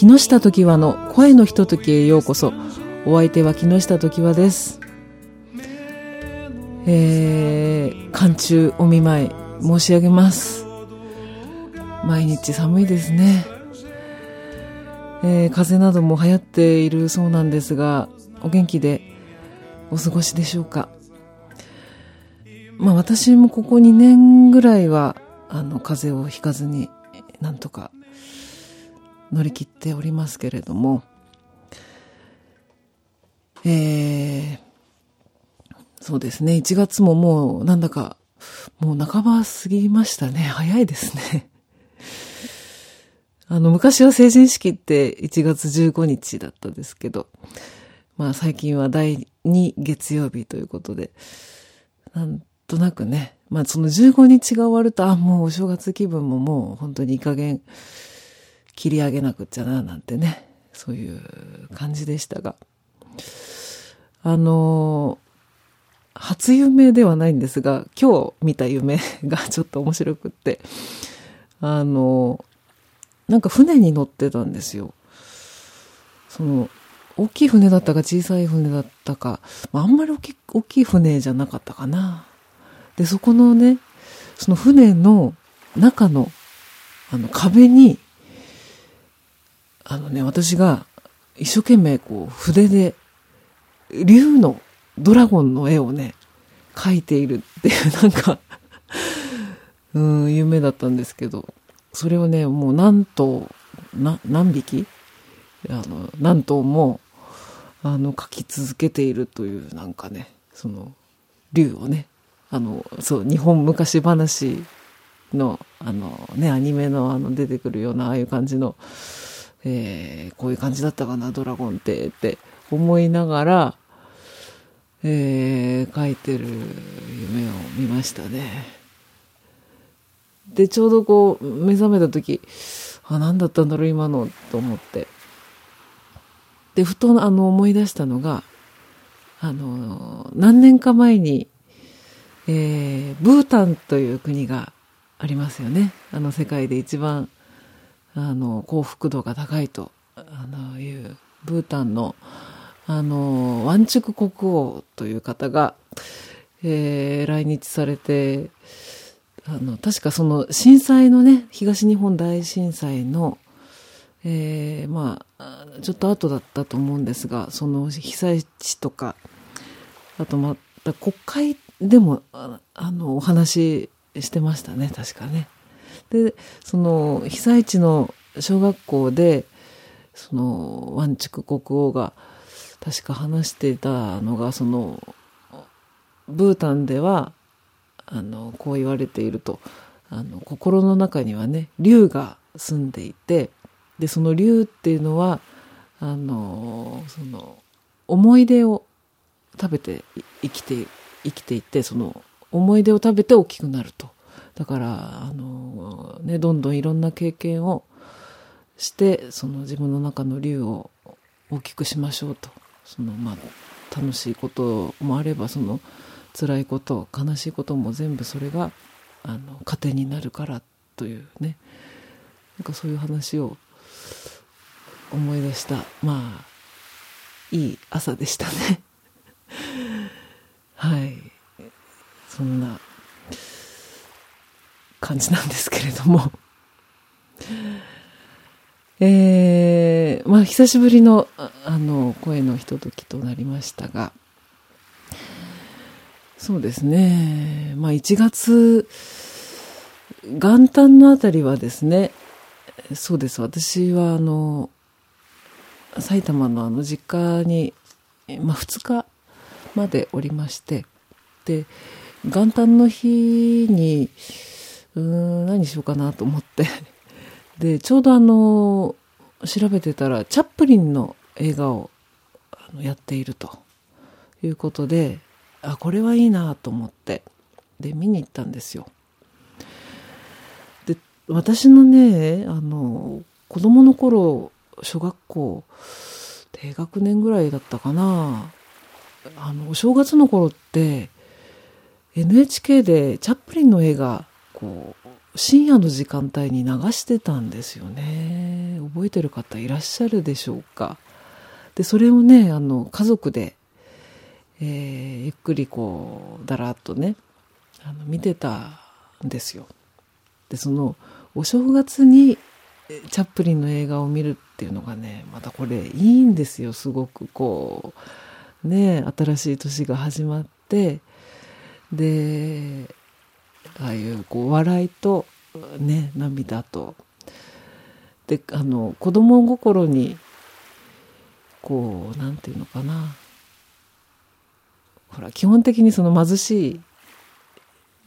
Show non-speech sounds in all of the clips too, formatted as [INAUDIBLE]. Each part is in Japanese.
木下時はの声のひとときへようこそ。お相手は木下時はです。えー、寒中お見舞い申し上げます。毎日寒いですね。えー、風邪なども流行っているそうなんですが、お元気でお過ごしでしょうか。まあ私もここ2年ぐらいは、あの、風邪をひかずになんとか乗り切っておりますけれども、えー、そうですね、1月ももうなんだか、もう半ば過ぎましたね。早いですね。[LAUGHS] あの、昔は成人式って1月15日だったですけど、まあ最近は第2月曜日ということで、なんとなくね、まあその15日が終わると、あ、もうお正月気分ももう本当にいい加減切り上げなくっちゃな、なんてね、そういう感じでしたが。あの、初夢ではないんですが、今日見た夢がちょっと面白くって、あの、なんか船に乗ってたんですよ。その、大きい船だったか小さい船だったか、あ、あんまり大き大きい船じゃなかったかな。で、そこのね、その船の中の、あの壁に、あのね、私が一生懸命こう筆で、竜のドラゴンの絵をね、描いているっていう [LAUGHS] なんかうん、夢だったんですけど、それをね、もう何頭、な、何匹？あの、何頭も、あの、描き続けているという、なんかね、その、竜をね、あの、そう、日本昔話の、あのね、アニメのあの出てくるような、ああいう感じの、えー、こういう感じだったかな、ドラゴンって、って思いながら、えー、描いてる夢を見ましたね。で、ちょうどこう、目覚めた時、あ、何だったんだろう、今の、と思って。で、ふと、あの、思い出したのが、あの、何年か前に、えー、ブータンという国がありますよね。あの世界で一番あの幸福度が高いとあのいうブータンのあのワンチュク国王という方が、えー、来日されてあの確かその震災のね東日本大震災の、えー、まあちょっと後だったと思うんですがその被災地とかあとまた国会でも、あの、お話ししてましたね、確かね。で、その、被災地の小学校で、その、ワンチク国王が、確か話していたのが、その、ブータンでは、あの、こう言われていると、あの、心の中にはね、竜が住んでいて、で、その竜っていうのは、あの、その、思い出を食べて生きて生きていてその思い出を食べて大きくなると。だからあの、ね、どんどんいろんな経験をしてその自分の中の竜を大きくしましょうと。その、まあ、楽しいこともあればその辛いこと悲しいことも全部それがあの糧になるからというね。なんかそういう話を思い出した。まあいい朝でしたね。[LAUGHS] はい。そんな感じなんですけれども。[LAUGHS] えー、まあ久しぶりのあの声のひとときとなりましたが。そうですね。まあ1月元旦のあたりはですねそうです。私はあの埼玉のあの実家に、まあ、2日までおりましてで元旦の日にうん何しようかなと思って。[LAUGHS] でちょうどあの調べてたらチャップリンの映画をあのやっていると。いうことであこれはいいなと思って。で見に行ったんですよ。で私のねあの子供の頃小学校低学年ぐらいだったかな。あのお正月の頃って NHK でチャップリンの映画こう深夜の時間帯に流してたんですよね。覚えてる方いらっしゃるでしょうか。でそれをねあの家族で、えー、ゆっくりこうだらっとねあの見てたんですよ。でそのお正月にチャップリンの映画を見るっていうのがねまたこれいいんですよ。すごくこうね新しい年が始まってでああいうこう笑いとね涙と。であの子供心にこうなんていうのかな。ほら基本的にその貧しい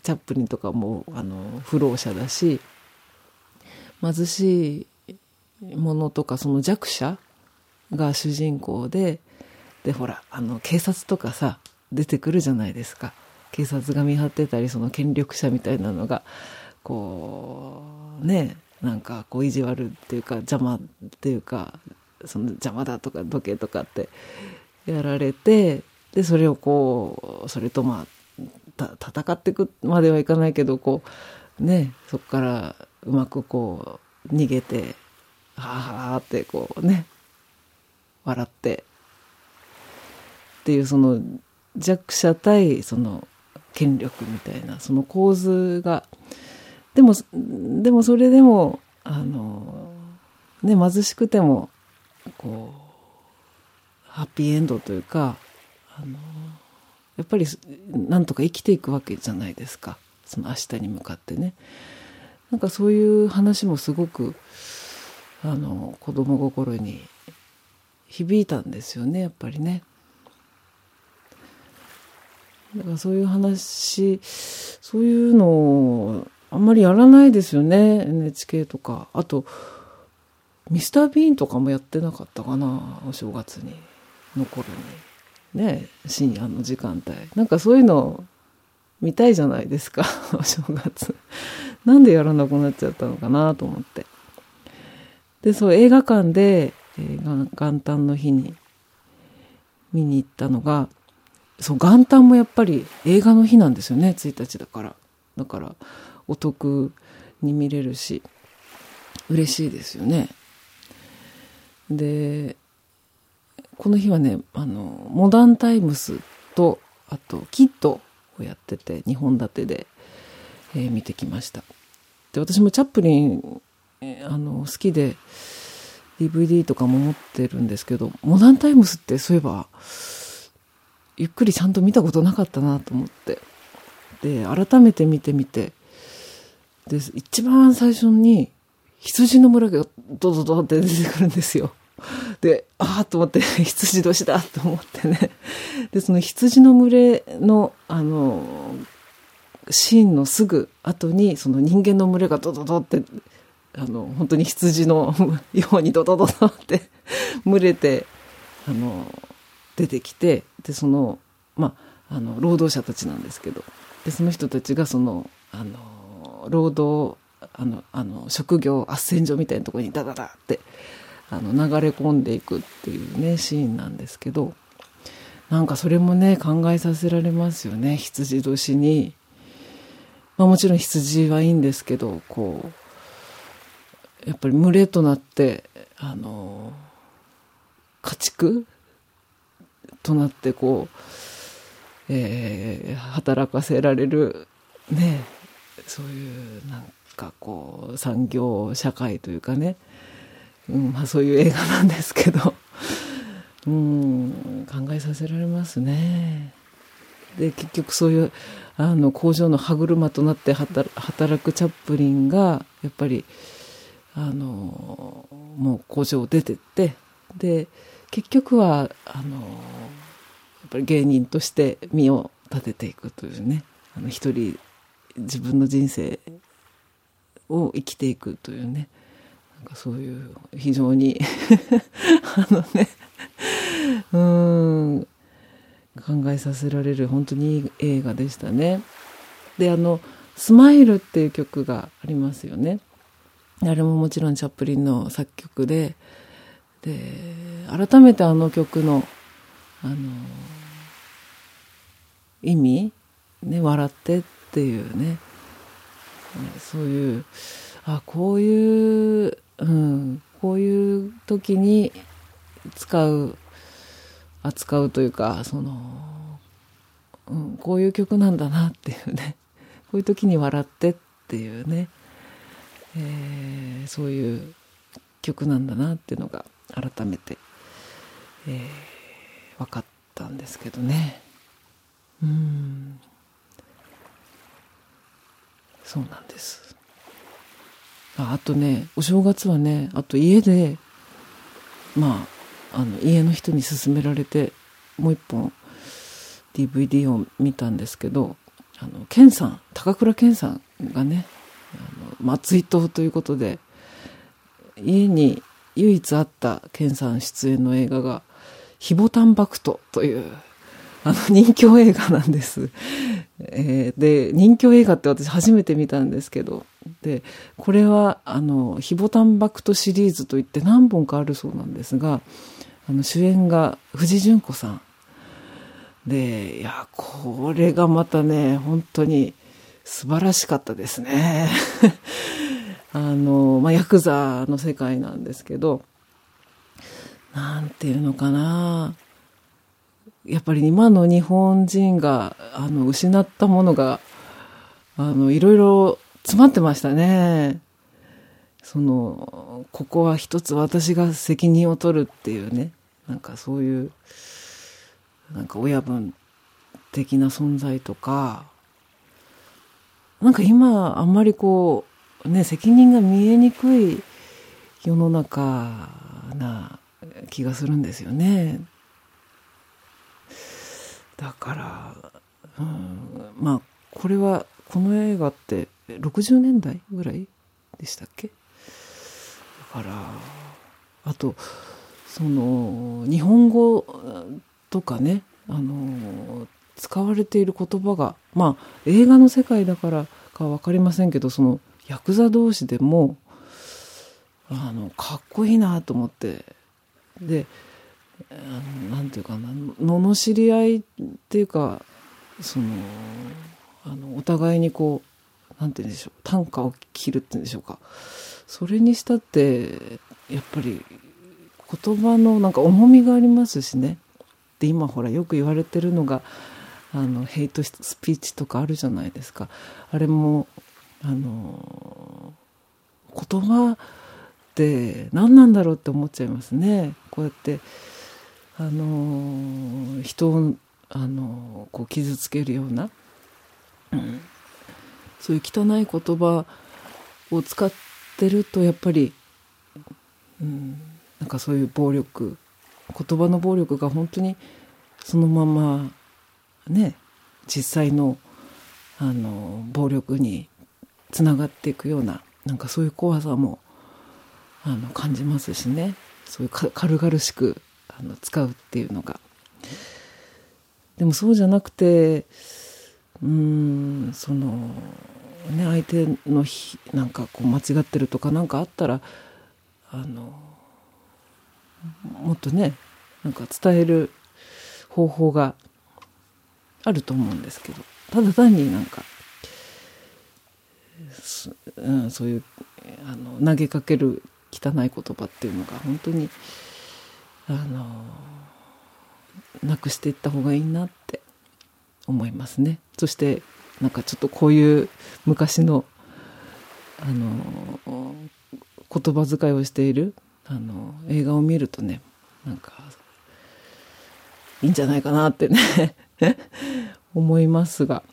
チャップリンとかもあの不老者だし貧しいものとかその弱者が主人公ででほらあの警察とかさ出てくるじゃないですか。警察が見張ってたりその権力者みたいなのがこうねなんかこう意地悪っていうか邪魔っていうかその邪魔だとか時計とかってやられてでそれをこうそれとまあ戦っていくまではいかないけどこうねそこからうまくこう逃げてはあってこうね笑ってっていうその弱者対その権力みたいなその構図がでもでもそれでもあのね貧しくてもこうハッピーエンドというかあのやっぱりなんとか生きていくわけじゃないですかその明日に向かってねなんかそういう話もすごくあの子供心に響いたんですよねやっぱりね。だからそういう話そういうのをあんまりやらないですよね NHK とか。あとミスター・ビーンとかもやってなかったかなお正月に。の頃に。ね深夜の時間帯。なんかそういうの見たいじゃないですか [LAUGHS] お正月。なんでやらなくなっちゃったのかなと思って。でそう映画館で、えー、元旦の日に見に行ったのがそう元旦もやっぱり映画の日なんですよね。1日だから。だからお得に見れるし嬉しいですよね。でこの日はねあのモダンタイムスとあとキッドをやってて2本立てで、えー、見てきました。で私もチャップリン、えー、あの好きで DVD とかも持ってるんですけどモダンタイムスってそういえばゆっくりちゃんと見たことなかったなと思って。で改めて見てみて。で一番最初に羊の村がドドドって出てくるんですよ。でああと思って [LAUGHS] 羊年だと思ってね。でその羊の群れのあのシーンのすぐ後にその人間の群れがドドドってあの本当に羊のようにドドドドって [LAUGHS] 群れてあの出てきてでそのまああの労働者たちなんですけどでその人たちがそのあの労働あのあの職業斡旋所みたいなところにダダダってあの流れ込んでいくっていうねシーンなんですけどなんかそれもね考えさせられますよね。羊年に、まあ、もちろん羊はいいんですけどこうやっぱり群れとなってあの家畜となってこう、えー、働かせられるねそういうなんかこう産業社会というかね、うんまあ、そういう映画なんですけど、[LAUGHS] うん、考えさせられますね。で結局そういうあの工場の歯車となって働くチャップリンがやっぱりあのもう工場を出てってで結局はあのやっぱり芸人として身を立てていくというねあの一人自分の人生を生きていくというねなんかそういう非常に [LAUGHS] あのねうん考えさせられる本当にいい映画でしたね。であの「スマイルっていう曲がありますよね。あれももちろんチャップリンの作曲でで改めてあの曲のあの意味ね笑ってっていうね。そういうあこういう、うん、こういう時に使う扱うというかその、うん、こういう曲なんだなっていうね。[LAUGHS] こういう時に笑ってっていうね、えー、そういう曲なんだなっていうのが改めて、えー、分かったんですけどね。うん。そうなんです。ああとねお正月はねあと家でまああの家の人に勧められてもう一本 DVD を見たんですけどあの健さん高倉健さんがねあの松井党ということで家に唯一あった健さん出演の映画が「ヒボタンバクト」というあの人気映画なんです。[LAUGHS] えー、で人気映画って私初めて見たんですけどでこれはあのヒボタンバクトシリーズといって何本かあるそうなんですがあの主演が藤淳子さんでいやこれがまたね本当に素晴らしかったですね。あの、まあ、ヤクザの世界なんですけど、なんていうのかな。やっぱり今の日本人が、あの、失ったものが、あの、いろいろ詰まってましたね。その、ここは一つ私が責任を取るっていうね、なんかそういう、なんか親分的な存在とか、なんか今あんまりこう、ね、責任が見えにくい世の中な気がするんですよね。だから、うん、まあこれはこの映画って60年代ぐらいでしたっけ？だからあとその日本語とかねあの使われている言葉がまあ映画の世界だからか分かりませんけどそのヤクザ同士でもあのかっこいいなと思ってで何て言うかな罵り合いっていうかそのあのお互いにこう何て言うんでしょう短歌を切るっていうんでしょうか。それにしたってやっぱり言葉のなんか重みがありますしね。で今ほらよく言われてるのがあのヘイトスピーチとかあるじゃないですか。あれもあの言葉って何なんだろうって思っちゃいますね。こうやってあの人をあのこう傷つけるような、うん、そういう汚い言葉を使ってるとやっぱり、うん、なんかそういう暴力言葉の暴力が本当にそのままね実際のあの暴力につながっていくようななんかそういう怖さもあの感じますしねそういう軽々しくあの使うっていうのが。でもそうじゃなくてうんそのね相手のひなんかこう間違ってるとか何かあったらあのもっとねなんか伝える方法があると思うんですけどただ単になんかうん、そういうあの投げかける汚い言葉っていうのが本当にあのなくしていった方がいいなって思いますね。そしてなんかちょっとこういう昔のあの言葉遣いをしているあの映画を見るとねなんかいいんじゃないかなってね [LAUGHS] 思いますが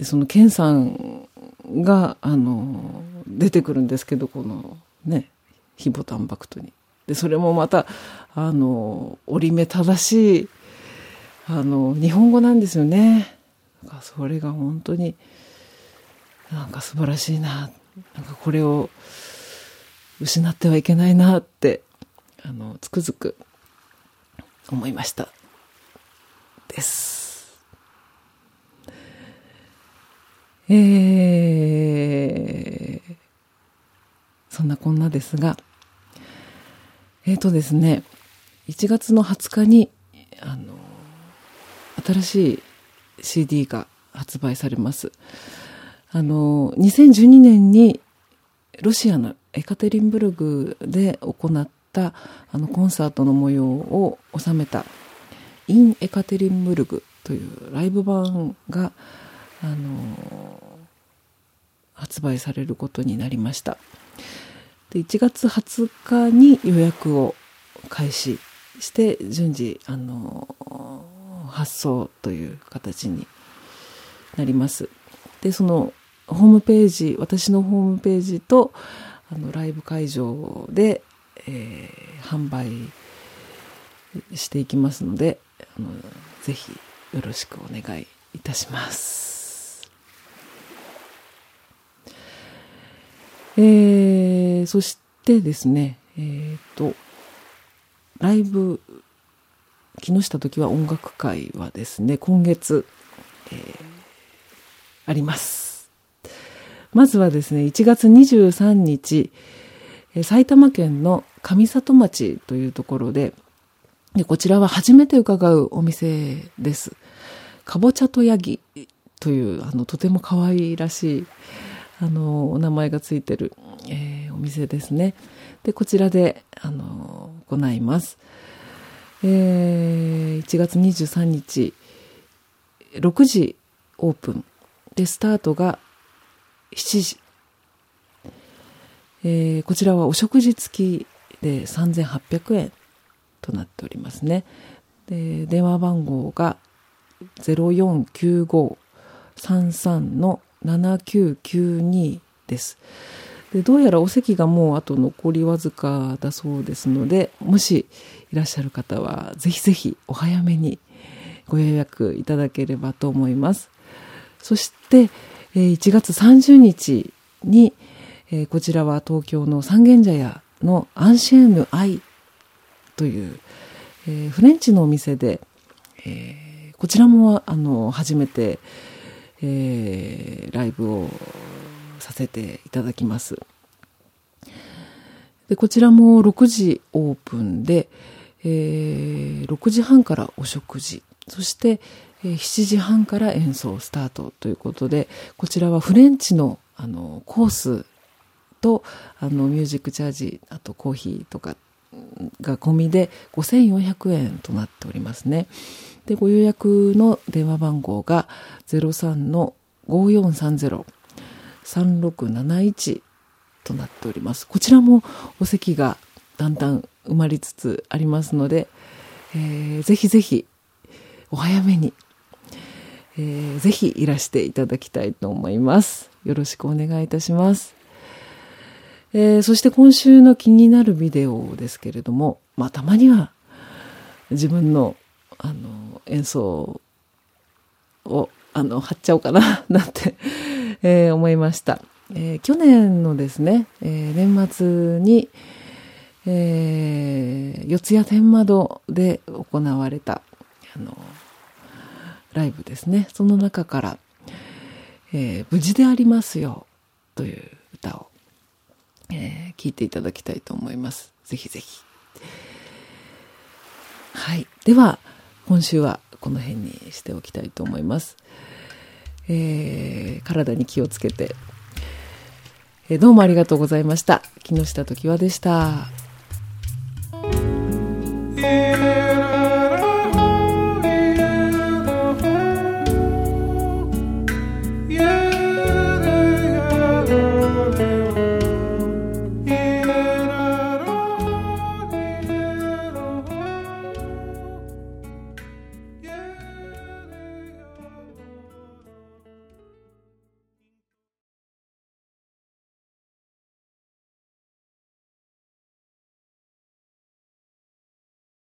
でその健さんがあの出てくるんですけどこのねヒボタンバクトに。でそれもまたあの折り目正しいあの日本語なんですよね。それが本当になんか素晴らしいななんかこれを失ってはいけないなってあのつくづく思いましたです。えー、そんなこんなですが、えっ、ー、とですね、1月の20日に、あの、新しい CD が発売されます。あの、2012年にロシアのエカテリンブルグで行ったあのコンサートの模様を収めた「イン・エカテリンブルグ」というライブ版が、あの発売されることになりましたで1月20日に予約を開始して順次、あの発送という形になりますでそのホームページ私のホームページとあのライブ会場で、えー、販売していきますのであのぜひよろしくお願いいたします。えー、そしてですね、えっ、ー、と、ライブ、木下時は音楽会はですね、今月、えー、あります。まずはですね、1月23日、埼玉県の上里町というところで、でこちらは初めて伺うお店です。かぼちゃとヤギという、あの、とても可愛らしい、あの、お名前がついてる、えー、お店ですね。で、こちらで、あの、行います。えー、1月23日、6時オープン。で、スタートが7時。えー、こちらはお食事付きで3800円となっておりますね。で、電話番号が049533の7992です。でどうやらお席がもうあと残りわずかだそうですので、もしいらっしゃる方はぜひぜひお早めにご予約いただければと思います。そして、1月30日に、こちらは東京の三軒茶屋のアンシェーヌ・アイという、フレンチのお店で、こちらもあの初めて、えー、ライブをさせていただきます。でこちらも6時オープンで、えー、6時半からお食事そして、えー、7時半から演奏スタートということでこちらはフレンチのあのコースとあのミュージックチャージあとコーヒーとかが込みで5400円となっておりますね。で、ご予約の電話番号が03の5430-3671となっております。こちらもお席がだんだん埋まりつつありますので、えー、ぜひぜひお早めに、えー、ぜひいらしていただきたいと思います。よろしくお願いいたします。えー、そして今週の気になるビデオですけれども、まあたまには自分のあの演奏をあの貼っちゃおうかななんて [LAUGHS] えー、思いました、えー、去年のですね、えー、年末に、えー、四谷天窓で行われたあのライブですねその中から「えー、無事でありますよ」という歌をえー、聞いていただきたいと思います。ぜひぜひ。はい。では、今週はこの辺にしておきたいと思います。えー、体に気をつけて、えー、どうもありがとうございました。木下時和でした。